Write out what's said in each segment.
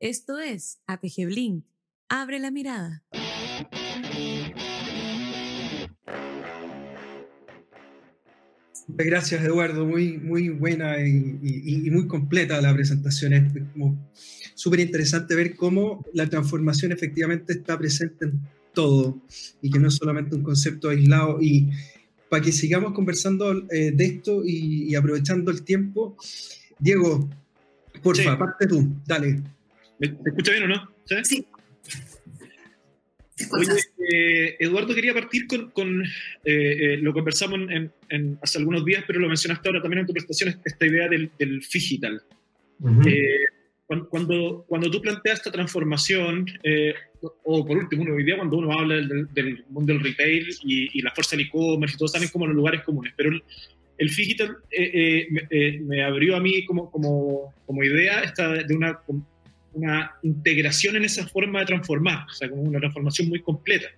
Esto es APG Blink. Abre la mirada. Gracias, Eduardo. Muy, muy buena y, muy completa la presentación. Es súper interesante ver cómo la transformación efectivamente está presente en todo y que no es solamente un concepto aislado. Y para que sigamos conversando eh, de esto y, aprovechando el tiempo, Diego, por favor, parte tú, dale. ¿Me, escucha bien o no? Sí. Eh, Eduardo quería partir con, eh, eh, lo conversamos en, hace algunos días, pero lo mencionaste ahora también en tu presentación, esta idea del, del digital. cuando, cuando, tú planteas esta transformación, o por último, hoy día cuando uno habla del, mundo del retail y, la fuerza del e-commerce y todo, como en los lugares comunes, pero el, el digital me, abrió a mí como, como, como idea esta de una una integración en esa forma de transformar, o sea, como una transformación muy completa.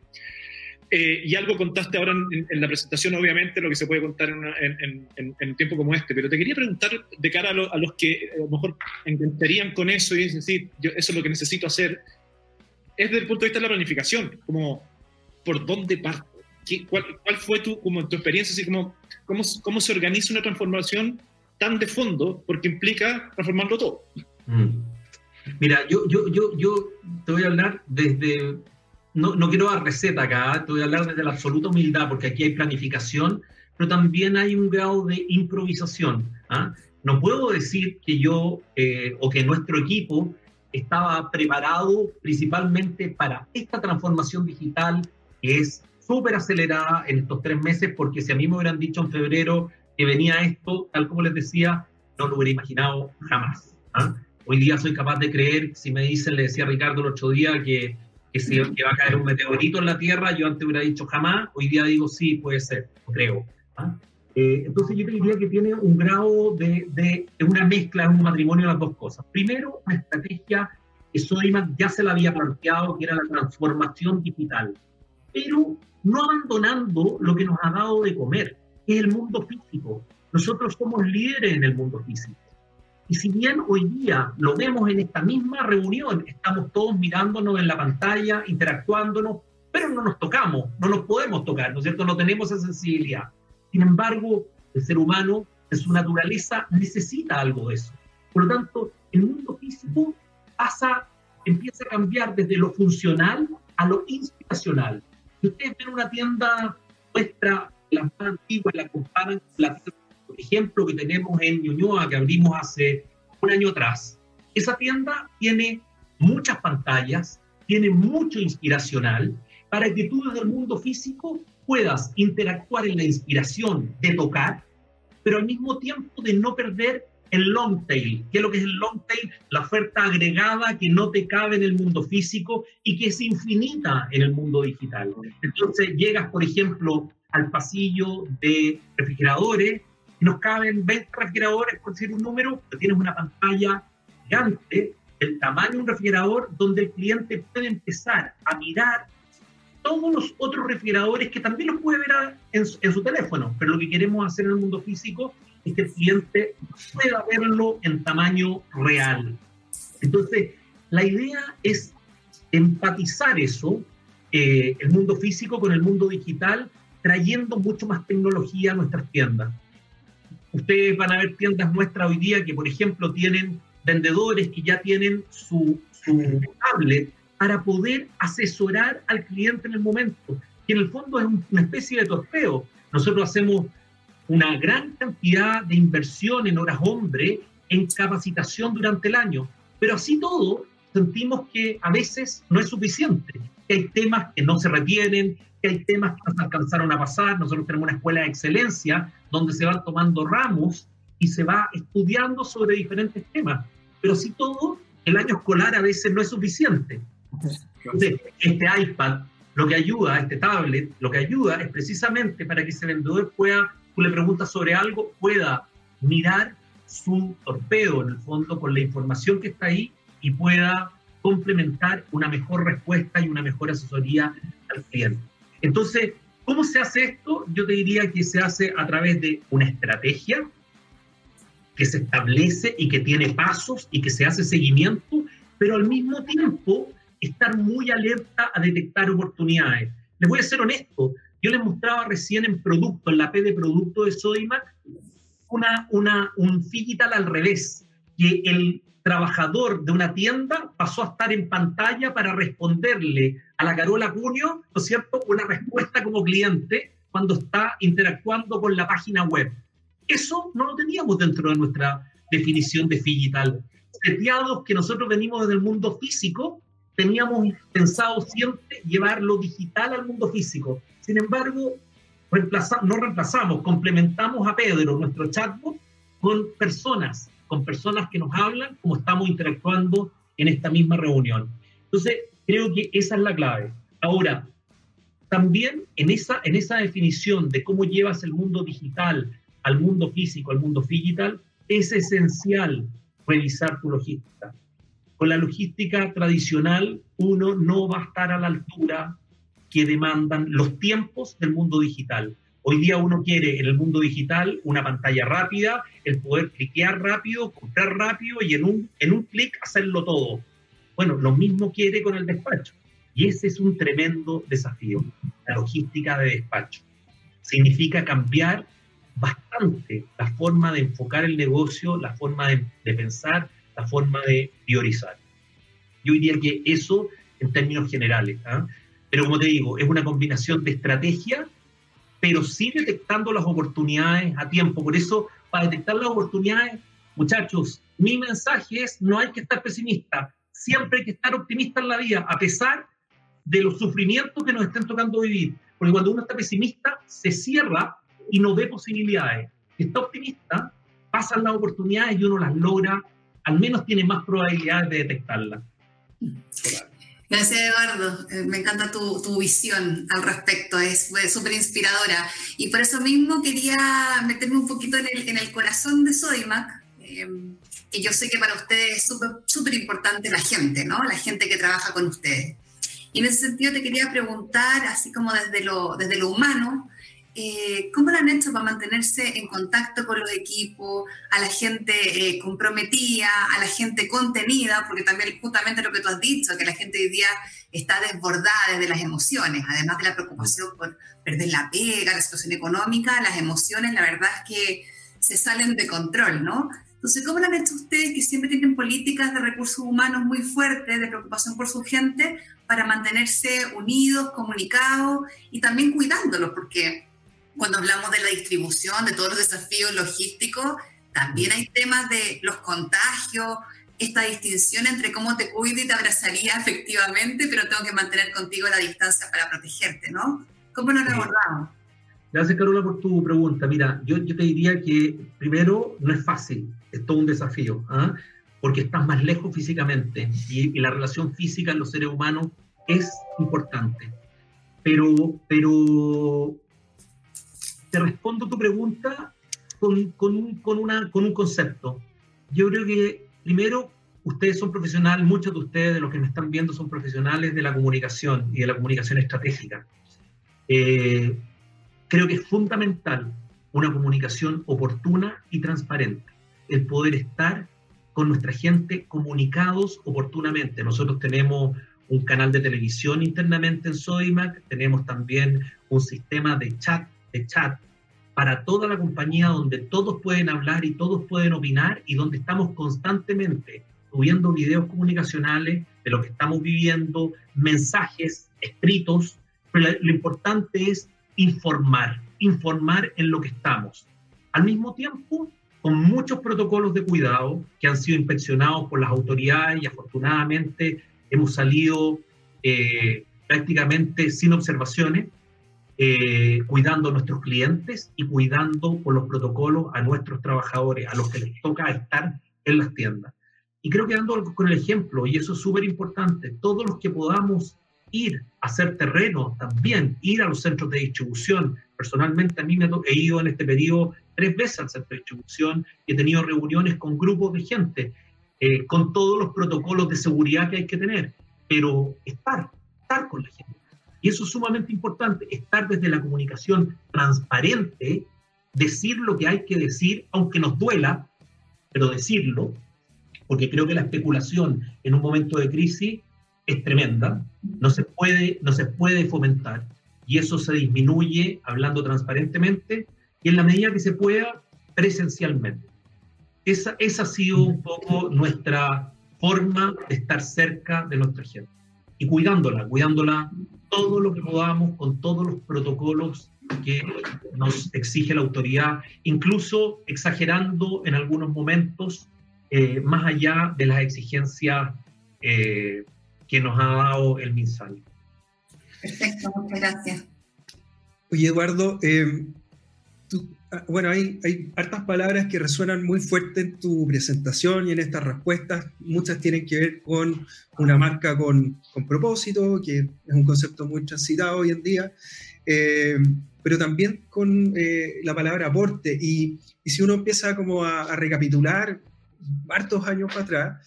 Eh, y algo contaste ahora en, la presentación, obviamente, lo que se puede contar en, un tiempo como este, pero te quería preguntar de cara a, los que a lo mejor intentarían con eso y es decir, yo, eso es lo que necesito hacer, es desde el punto de vista de la planificación, como por dónde parto, cuál, cuál, fue tu, como, tu experiencia, así como cómo, cómo se organiza una transformación tan de fondo, porque implica transformarlo todo. Mm. Mira, yo, yo, yo, yo te voy a hablar desde, no, no quiero dar receta acá, te voy a hablar desde la absoluta humildad, porque aquí hay planificación, pero también hay un grado de improvisación. ¿ah? No puedo decir que yo eh, o que nuestro equipo estaba preparado principalmente para esta transformación digital que es súper acelerada en estos tres meses, porque si a mí me hubieran dicho en febrero que venía esto, tal como les decía, no lo hubiera imaginado jamás. ¿ah? Hoy día soy capaz de creer, si me dicen, le decía Ricardo el otro día, que, que, si, que va a caer un meteorito en la Tierra, yo antes hubiera dicho jamás, hoy día digo sí, puede ser, creo. ¿ah? Eh, entonces yo te diría que tiene un grado de, de, una mezcla, un matrimonio de las dos cosas. Primero, una estrategia que Soyman ya se la había planteado, que era la transformación digital, pero no abandonando lo que nos ha dado de comer, que es el mundo físico. Nosotros somos líderes en el mundo físico. Y si bien hoy día lo vemos en esta misma reunión, estamos todos mirándonos en la pantalla, interactuándonos, pero no nos tocamos, no nos podemos tocar, ¿no es cierto? No tenemos esa sensibilidad. Sin embargo, el ser humano, en su naturaleza, necesita algo de eso. Por lo tanto, el mundo físico pasa, empieza a cambiar desde lo funcional a lo inspiracional. Si ustedes ven una tienda nuestra, la más antigua, la comparan con la tienda ejemplo, que tenemos en Ñuñoa, que abrimos hace un año atrás. Esa tienda tiene muchas pantallas, tiene mucho inspiracional, para que tú desde el mundo físico puedas interactuar en la inspiración de tocar, pero al mismo tiempo de no perder el long tail. ¿Qué es lo que es el long tail? La oferta agregada que no te cabe en el mundo físico y que es infinita en el mundo digital. Entonces llegas, por ejemplo, al pasillo de refrigeradores nos caben 20 refrigeradores, por decir un número, pero tienes una pantalla gigante, el tamaño de un refrigerador, donde el cliente puede empezar a mirar todos los otros refrigeradores que también los puede ver en, su, teléfono, pero lo que queremos hacer en el mundo físico es que el cliente pueda verlo en tamaño real. Entonces, la idea es empatizar eso, eh, el mundo físico con el mundo digital, trayendo mucho más tecnología a nuestras tiendas. Ustedes van a ver tiendas nuestras hoy día que, por ejemplo, tienen vendedores que ya tienen su, tablet para poder asesorar al cliente en el momento, que en el fondo es una especie de torpeo. Nosotros hacemos una gran cantidad de inversión en horas hombre en capacitación durante el año, pero así todo sentimos que a veces no es suficiente, que hay temas que no se retienen, que hay temas que no se alcanzaron a pasar. Nosotros tenemos una escuela de excelencia donde se van tomando ramos y se va estudiando sobre diferentes temas. Pero si todo, el año escolar a veces no es suficiente. Entonces, este iPad lo que ayuda, este tablet, lo que ayuda es precisamente para que ese vendedor pueda, tú le preguntas sobre algo, pueda mirar su torpedo en el fondo con la información que está ahí y pueda complementar una mejor respuesta y una mejor asesoría al cliente. Entonces, ¿cómo se hace esto? Yo te diría que se hace a través de una estrategia que se establece y que tiene pasos y que se hace seguimiento, pero al mismo tiempo estar muy alerta a detectar oportunidades. Les voy a ser honesto, yo les mostraba recién en producto, en la P de producto de Sodimac, una, una, un digital al revés, que el trabajador de una tienda pasó a estar en pantalla para responderle a la Carola Cunio, ¿no es cierto?, una respuesta como cliente cuando está interactuando con la página web. Eso no lo teníamos dentro de nuestra definición de digital. Seteados que nosotros venimos desde el mundo físico, teníamos pensado siempre llevar lo digital al mundo físico. Sin embargo, no reemplazamos, complementamos a Pedro, nuestro chatbot, con personas, con personas que nos hablan como estamos interactuando en esta misma reunión. Entonces, creo que esa es la clave. Ahora, también en esa, en esa definición de cómo llevas el mundo digital al mundo físico, al mundo digital, es esencial revisar tu logística. Con la logística tradicional, uno no va a estar a la altura que demandan los tiempos del mundo digital. Hoy día uno quiere en el mundo digital una pantalla rápida, el poder cliquear rápido, comprar rápido y en un, en un clic hacerlo todo. Bueno, lo mismo quiere con el despacho. Y ese es un tremendo desafío, la logística de despacho. Significa cambiar bastante la forma de enfocar el negocio, la forma de, pensar, la forma de priorizar. Yo diría que eso en términos generales. ¿ah? Pero como te digo, es una combinación de estrategia, pero sí detectando las oportunidades a tiempo. Por eso, para detectar las oportunidades, muchachos, mi mensaje es, no hay que estar pesimista, siempre hay que estar optimista en la vida, a pesar de los sufrimientos que nos estén tocando vivir. Porque cuando uno está pesimista, se cierra y no ve posibilidades. Si está optimista, pasan las oportunidades y uno las logra, al menos tiene más probabilidades de detectarlas. Gracias, Eduardo. Eh, me encanta tu, tu, visión al respecto, es súper inspiradora. Y por eso mismo quería meterme un poquito en el, en el corazón de Sodimac, eh, que yo sé que para ustedes es súper importante la gente, ¿no? La gente que trabaja con ustedes. Y en ese sentido te quería preguntar, así como desde lo, desde lo humano, eh, ¿cómo lo han hecho para mantenerse en contacto con los equipos, a la gente eh, comprometida, a la gente contenida? Porque también justamente lo que tú has dicho, que la gente hoy día está desbordada desde las emociones, además de la preocupación por perder la pega, la situación económica, las emociones, la verdad es que se salen de control, ¿no? Entonces, ¿cómo lo han hecho ustedes que siempre tienen políticas de recursos humanos muy fuertes, de preocupación por su gente, para mantenerse unidos, comunicados y también cuidándolos? Porque cuando hablamos de la distribución, de todos los desafíos logísticos, también hay temas de los contagios, esta distinción entre cómo te cuido y te abrazaría efectivamente, pero tengo que mantener contigo la distancia para protegerte, ¿no? ¿Cómo lo han abordado? Gracias, Carola, por tu pregunta. Mira, yo, yo te diría que primero no es fácil, es todo un desafío, ¿ah? porque estás más lejos físicamente y, y, la relación física en los seres humanos es importante. Pero, pero te respondo tu pregunta con, con, un, con, una, con un concepto. Yo creo que primero ustedes son profesionales, muchos de ustedes, de los que me están viendo, son profesionales de la comunicación y de la comunicación estratégica. Eh, creo que es fundamental una comunicación oportuna y transparente, el poder estar con nuestra gente comunicados oportunamente. Nosotros tenemos un canal de televisión internamente en Sodimac, tenemos también un sistema de chat de chat para toda la compañía donde todos pueden hablar y todos pueden opinar y donde estamos constantemente subiendo videos comunicacionales de lo que estamos viviendo, mensajes escritos, pero lo importante es informar, informar en lo que estamos. Al mismo tiempo, con muchos protocolos de cuidado que han sido inspeccionados por las autoridades y afortunadamente hemos salido eh, prácticamente sin observaciones, eh, cuidando a nuestros clientes y cuidando por los protocolos a nuestros trabajadores, a los que les toca estar en las tiendas. Y creo que dando con el ejemplo, y eso es súper importante, todos los que podamos ir a hacer terreno también, ir a los centros de distribución. Personalmente a mí me he ido en este periodo tres veces al centro de distribución y he tenido reuniones con grupos de gente, eh, con todos los protocolos de seguridad que hay que tener, pero estar, estar con la gente y eso es sumamente importante, estar desde la comunicación transparente, decir lo que hay que decir, aunque nos duela, pero decirlo, porque creo que la especulación en un momento de crisis es tremenda, no se puede, no se puede fomentar y eso se disminuye hablando transparentemente y en la medida que se pueda presencialmente. Esa, esa ha sido un poco nuestra forma de estar cerca de nuestra gente y cuidándola, cuidándola todo lo que podamos con todos los protocolos que nos exige la autoridad, incluso exagerando en algunos momentos eh, más allá de las exigencias eh, que nos ha dado el MinSal. Perfecto, muchas gracias. Oye, Eduardo, eh, bueno, hay, hay hartas palabras que resuenan muy fuerte en tu presentación y en estas respuestas. Muchas tienen que ver con una marca con, con propósito, que es un concepto muy transitado hoy en día, eh, pero también con eh, la palabra aporte. Y, y, si uno empieza como a, a recapitular hartos años para atrás,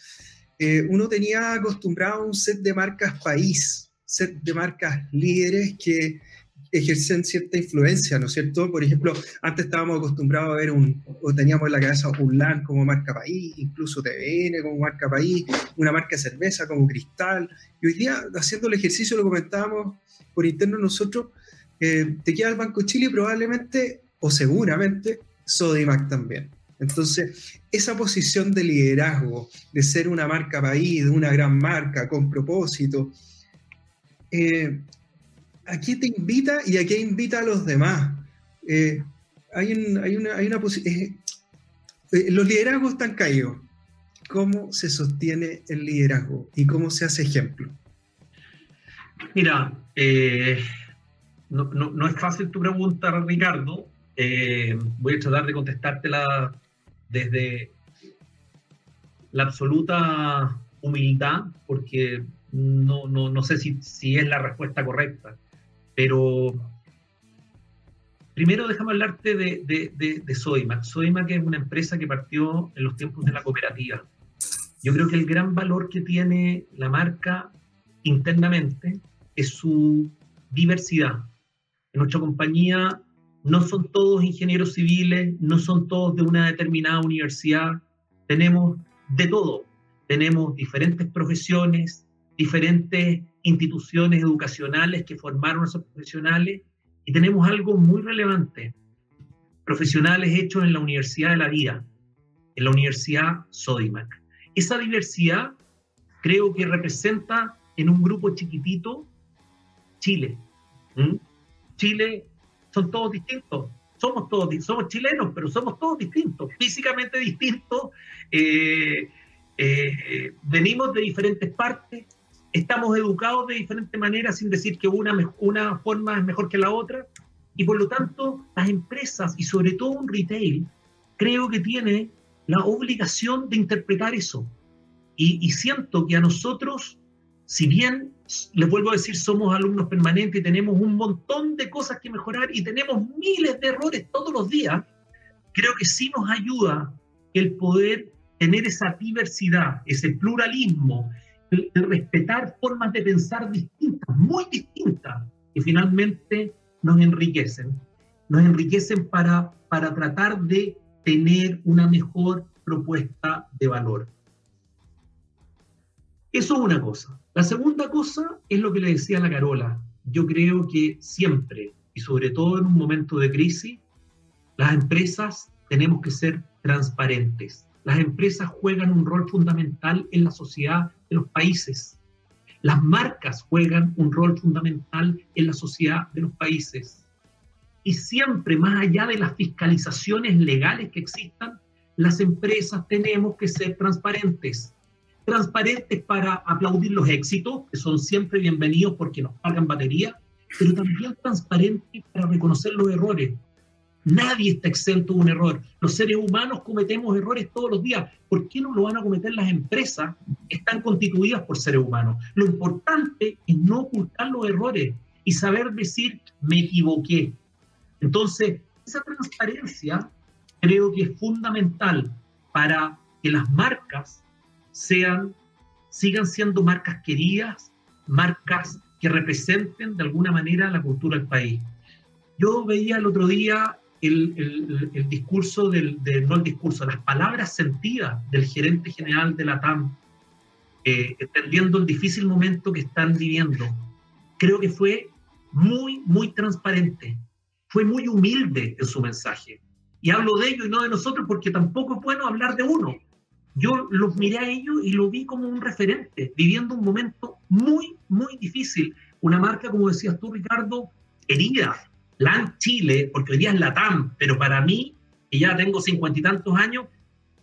uno tenía acostumbrado un set de marcas país, set de marcas líderes que ejercen cierta influencia, ¿no es cierto? Por ejemplo, antes estábamos acostumbrados a ver un, o teníamos en la cabeza un LAN como marca país, incluso TVN como marca país, una marca cerveza como Cristal, y hoy día, haciendo el ejercicio, lo comentábamos por interno nosotros, eh, te queda el Banco Chile probablemente, o seguramente, Sodimac también. Entonces, esa posición de liderazgo, de ser una marca país, de una gran marca con propósito, eh, ¿a qué te invita y a qué invita a los demás? Eh, hay, hay, una, hay una eh, eh, los liderazgos están caídos. ¿Cómo se sostiene el liderazgo y cómo se hace ejemplo? Mira, no, no, no, es fácil tu pregunta, Ricardo. voy a tratar de contestártela desde la absoluta humildad, porque no, no, no sé si, si, es la respuesta correcta. Pero primero déjame hablarte de, de, de, de Soimac. Soimac es una empresa que partió en los tiempos de la cooperativa. Yo creo que el gran valor que tiene la marca internamente es su diversidad. En nuestra compañía no son todos ingenieros civiles, no son todos de una determinada universidad, tenemos de todo, tenemos diferentes profesiones, diferentes instituciones educacionales que formaron a esos profesionales y tenemos algo muy relevante, profesionales hechos en la Universidad de la Vida, en la Universidad Sodimac. Esa diversidad creo que representa en un grupo chiquitito Chile. ¿Mm? Chile son todos distintos, somos todos somos chilenos, pero somos todos distintos, físicamente distintos, eh, eh, venimos de diferentes partes, estamos educados de diferente manera sin decir que una, una forma es mejor que la otra. Y por lo tanto, las empresas y sobre todo un retail, creo que tiene la obligación de interpretar eso. Y, y siento que a nosotros, si bien les vuelvo a decir, somos alumnos permanentes y tenemos un montón de cosas que mejorar y tenemos miles de errores todos los días, creo que sí nos ayuda el poder tener esa diversidad, ese pluralismo, respetar formas de pensar distintas, muy distintas, que finalmente nos enriquecen. Nos enriquecen para, para tratar de tener una mejor propuesta de valor. Eso es una cosa. La segunda cosa es lo que le decía la Carola. Yo creo que siempre, y sobre todo en un momento de crisis, las empresas tenemos que ser transparentes. Las empresas juegan un rol fundamental en la sociedad de los países. Las marcas juegan un rol fundamental en la sociedad de los países. Y siempre, más allá de las fiscalizaciones legales que existan, las empresas tenemos que ser transparentes. Transparentes para aplaudir los éxitos, que son siempre bienvenidos porque nos pagan batería, pero también transparentes para reconocer los errores, Nadie está exento de un error. Los seres humanos cometemos errores todos los días. ¿Por qué no lo van a cometer las empresas están constituidas por seres humanos? Lo importante es no ocultar los errores y saber decir, me equivoqué. Entonces, esa transparencia creo que es fundamental para que las marcas sean, sigan siendo marcas queridas, marcas que representen de alguna manera la cultura del país. Yo veía el otro día el, el, discurso, del, no el discurso, las palabras sentidas del gerente general de la TAM, eh, entendiendo el difícil momento que están viviendo, creo que fue muy, muy transparente, fue muy humilde en su mensaje. Y hablo de ellos y no de nosotros porque tampoco es bueno hablar de uno. Yo los miré a ellos y lo vi como un referente, viviendo un momento muy, muy difícil. Una marca, como decías tú, Ricardo, herida. LAN Chile, porque hoy día es la TAM, pero para mí, que ya tengo cincuenta y tantos años,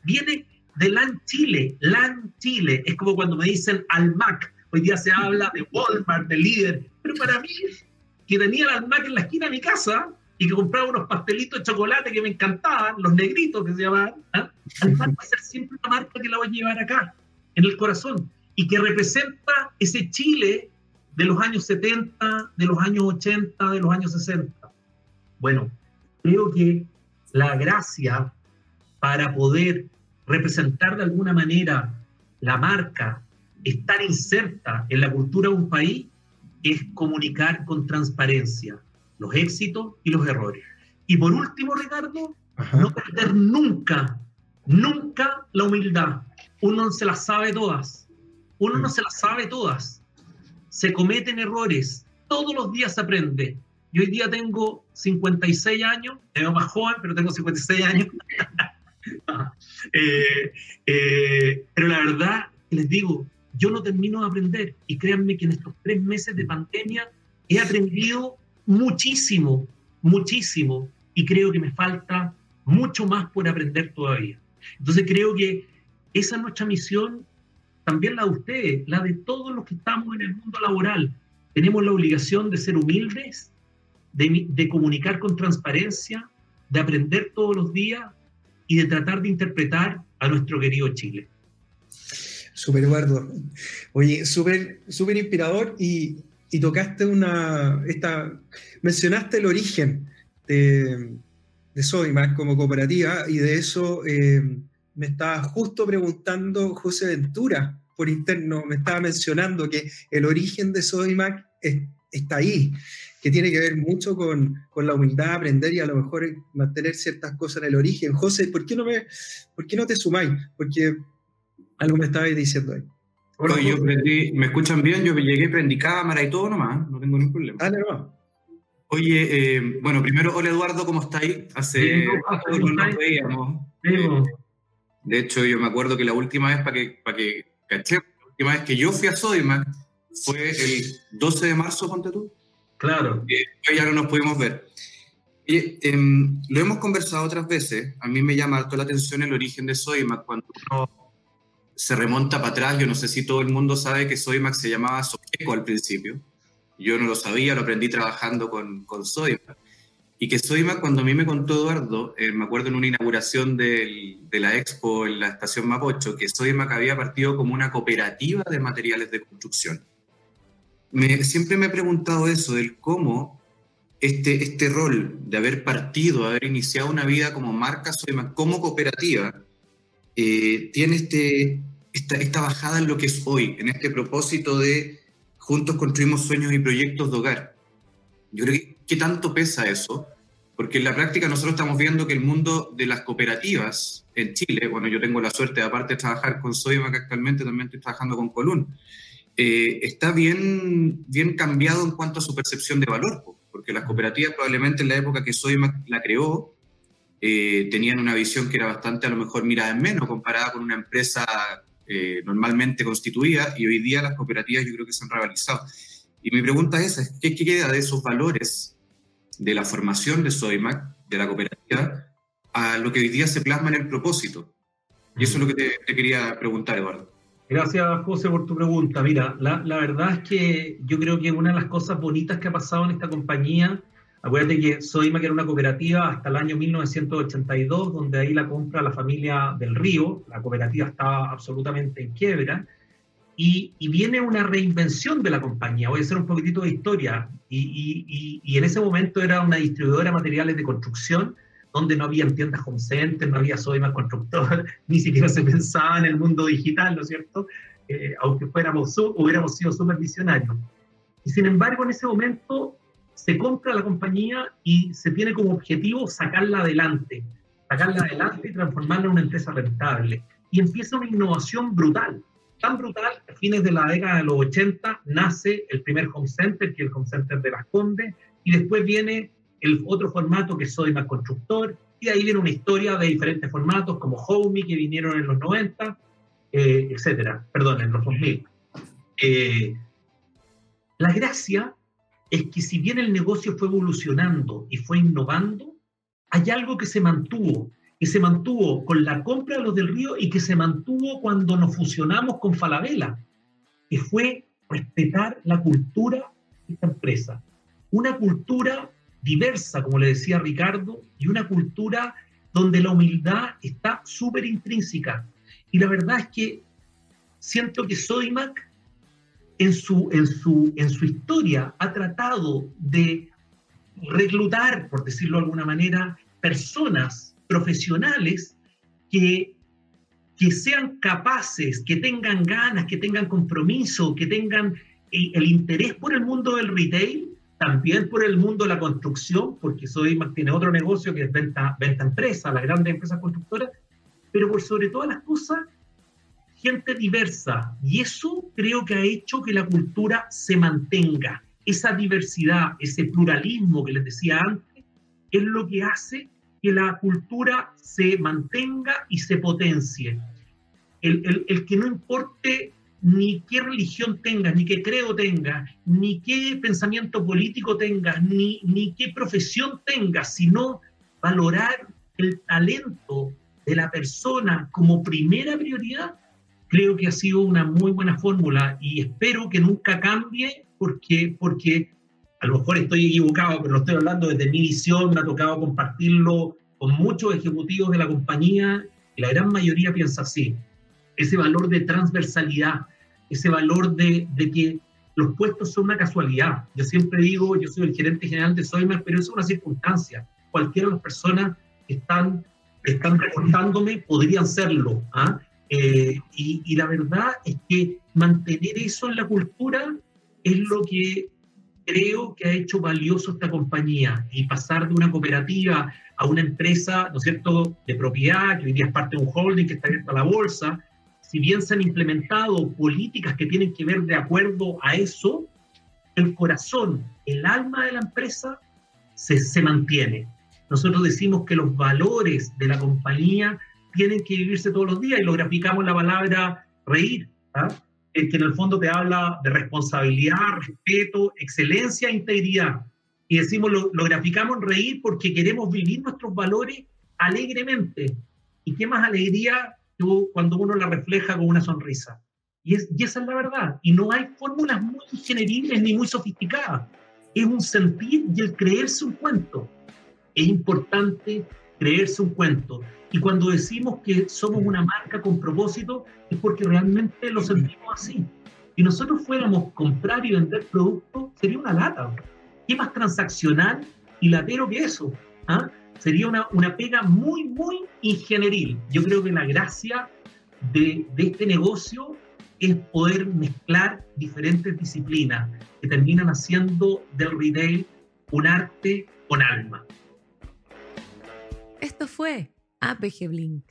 viene de LAN Chile. LAN Chile es como cuando me dicen Almac. Hoy día se habla de Walmart, de líder, pero para mí, que tenía el Almac en la esquina de mi casa, y que compraba unos pastelitos de chocolate que me encantaban, los negritos que se llamaban, ¿ah? va a ser siempre una marca que la voy a llevar acá, en el corazón, y que representa ese Chile de los años 70, de los años 80, de los años 60. Bueno, creo que la gracia para poder representar de alguna manera la marca, estar inserta en la cultura de un país, es comunicar con transparencia los éxitos y los errores. Y por último, Ricardo, no perder nunca, nunca la humildad. Uno no se las sabe todas. Uno no mm. se las sabe todas. Se cometen errores. Todos los días se aprende. Yo hoy día tengo 56 años, me veo más joven, pero tengo 56 años. Eh, eh, pero la verdad, les digo, yo no termino de aprender. Y créanme que en estos tres meses de pandemia he aprendido muchísimo, muchísimo, y creo que me falta mucho más por aprender todavía. Entonces creo que esa es nuestra misión, también la de ustedes, la de todos los que estamos en el mundo laboral. Tenemos la obligación de ser humildes, de, de comunicar con transparencia, de aprender todos los días y de tratar de interpretar a nuestro querido Chile. Súper, Eduardo. Oye, súper, súper inspirador y, y tocaste una, esta, mencionaste el origen de, de Sodimac como cooperativa y de eso eh, me estaba justo preguntando José Ventura por interno, me estaba mencionando que el origen de Sodimac está ahí, que tiene que ver mucho con, con, la humildad, aprender y a lo mejor mantener ciertas cosas en el origen. José, ¿por qué no, me, por qué no te sumáis? Porque algo me estabais diciendo ahí yo ¿me escuchan bien? Yo llegué, prendí cámara y todo nomás, no tengo ningún problema. Dale, no. Oye, eh, bueno, primero, hola Eduardo, ¿cómo estáis? Hace no nos veíamos. Eh, de hecho, yo me acuerdo que la última vez, para que, para que caché, la última vez que yo fui a Sodimac fue el 12 de marzo, ponte tú. Claro. Y ya no nos pudimos ver. Em, lo hemos conversado otras veces. A mí me llama harto la atención el origen de Sodimac cuando uno se remonta para atrás. Yo no sé si todo el mundo sabe que Soymac se llamaba Soqueco al principio. Yo no lo sabía, lo aprendí trabajando con, con Soymac. Y que Soymac, cuando a mí me contó Eduardo, eh, me acuerdo en una inauguración de la expo en la estación Mapocho, que Soymac había partido como una cooperativa de materiales de construcción. Siempre me he preguntado eso, del cómo este, este rol de haber partido, haber iniciado una vida como marca como cooperativa, eh, tiene este, esta, bajada en lo que es hoy, en este propósito de juntos construimos sueños y proyectos de hogar. Yo creo que ¿qué tanto pesa eso? Porque en la práctica nosotros estamos viendo que el mundo de las cooperativas en Chile, bueno, yo tengo la suerte, de aparte de trabajar con que actualmente también estoy trabajando con Colún, eh, está bien, bien cambiado en cuanto a su percepción de valor, porque las cooperativas probablemente en la época que Soyma la creó, eh, tenían una visión que era bastante a lo mejor mirada en menos comparada con una empresa eh, normalmente constituida y hoy día las cooperativas yo creo que se han rivalizado. Y mi pregunta es esa, ¿qué queda de esos valores de la formación de Soymac, de la cooperativa, a lo que hoy día se plasma en el propósito? Y eso es lo que te, quería preguntar, Eduardo. Gracias, José, por tu pregunta. Mira, la, la, verdad es que yo creo que una de las cosas bonitas que ha pasado en esta compañía Acuérdate que Soima, que era una cooperativa hasta el año 1982, donde ahí la compra la familia del Río, la cooperativa estaba absolutamente en quiebra, y, viene una reinvención de la compañía. Voy a hacer un poquitito de historia. Y, y, en ese momento era una distribuidora de materiales de construcción, donde no había tiendas home center, no había Soima constructor, ni siquiera se pensaba en el mundo digital, ¿no es cierto? Eh, aunque fuéramos, hubiéramos sido supervisionarios. Y sin embargo, en ese momento se compra la compañía y se tiene como objetivo sacarla adelante, sacarla adelante y transformarla en una empresa rentable. Y empieza una innovación brutal, tan brutal a fines de la década de los 80 nace el primer home center, que es el home center de Las Condes, y después viene el otro formato que es Sodimac Constructor, y ahí viene una historia de diferentes formatos como Homey que vinieron en los 90, eh, etcétera, perdón, en los 2000. Eh, la gracia es que si bien el negocio fue evolucionando y fue innovando, hay algo que se mantuvo, que se mantuvo con la compra de los del río y que se mantuvo cuando nos fusionamos con Falabella, que fue respetar la cultura de esta empresa. Una cultura diversa, como le decía Ricardo, y una cultura donde la humildad está súper intrínseca. Y la verdad es que siento que Sodimac en su, en su, en su historia ha tratado de reclutar, por decirlo de alguna manera, personas profesionales que, que sean capaces, que tengan ganas, que tengan compromiso, que tengan el, el interés por el mundo del retail, también por el mundo de la construcción, porque soy tiene otro negocio que es venta, venta empresa, las grandes empresas constructoras, pero por sobre todas las cosas, gente diversa. Y eso creo que ha hecho que la cultura se mantenga. Esa diversidad, ese pluralismo que les decía antes, es lo que hace que la cultura se mantenga y se potencie. El, el, el que no importe ni qué religión tengas, ni qué credo tengas, ni qué pensamiento político tengas, ni, ni qué profesión tengas, sino valorar el talento de la persona como primera prioridad, creo que ha sido una muy buena fórmula y espero que nunca cambie porque, porque a lo mejor estoy equivocado, pero lo estoy hablando desde mi visión, me ha tocado compartirlo con muchos ejecutivos de la compañía y la gran mayoría piensa así. Ese valor de transversalidad, ese valor de, de, que los puestos son una casualidad. Yo siempre digo, yo soy el gerente general de Soymer, pero es una circunstancia. Cualquiera de las personas que están, están reportándome podrían serlo. ¿ah? Eh, y, la verdad es que mantener eso en la cultura es lo que creo que ha hecho valioso esta compañía y pasar de una cooperativa a una empresa, ¿no es cierto?, de propiedad, que hoy es parte de un holding que está abierto a la bolsa, si bien se han implementado políticas que tienen que ver de acuerdo a eso, el corazón, el alma de la empresa se, se mantiene. Nosotros decimos que los valores de la compañía tienen que vivirse todos los días y lo graficamos en la palabra reír, ¿ah? que en el fondo te habla de responsabilidad, respeto, excelencia e integridad. Y decimos, lo, lo graficamos en reír porque queremos vivir nuestros valores alegremente. ¿Y qué más alegría cuando uno la refleja con una sonrisa. Y, es, y esa es la verdad. Y no hay fórmulas muy ingenieriles ni muy sofisticadas. Es un sentir y el creerse un cuento. Es importante creerse un cuento. Y cuando decimos que somos una marca con propósito, es porque realmente lo sentimos así. Si nosotros fuéramos comprar y vender productos, sería una lata. ¿Qué más transaccional y latero que eso? ¿Ah? Sería una, una pega muy, muy ingenieril. Yo creo que la gracia de, de este negocio es poder mezclar diferentes disciplinas que terminan haciendo del retail un arte con alma. Esto fue APG Blink.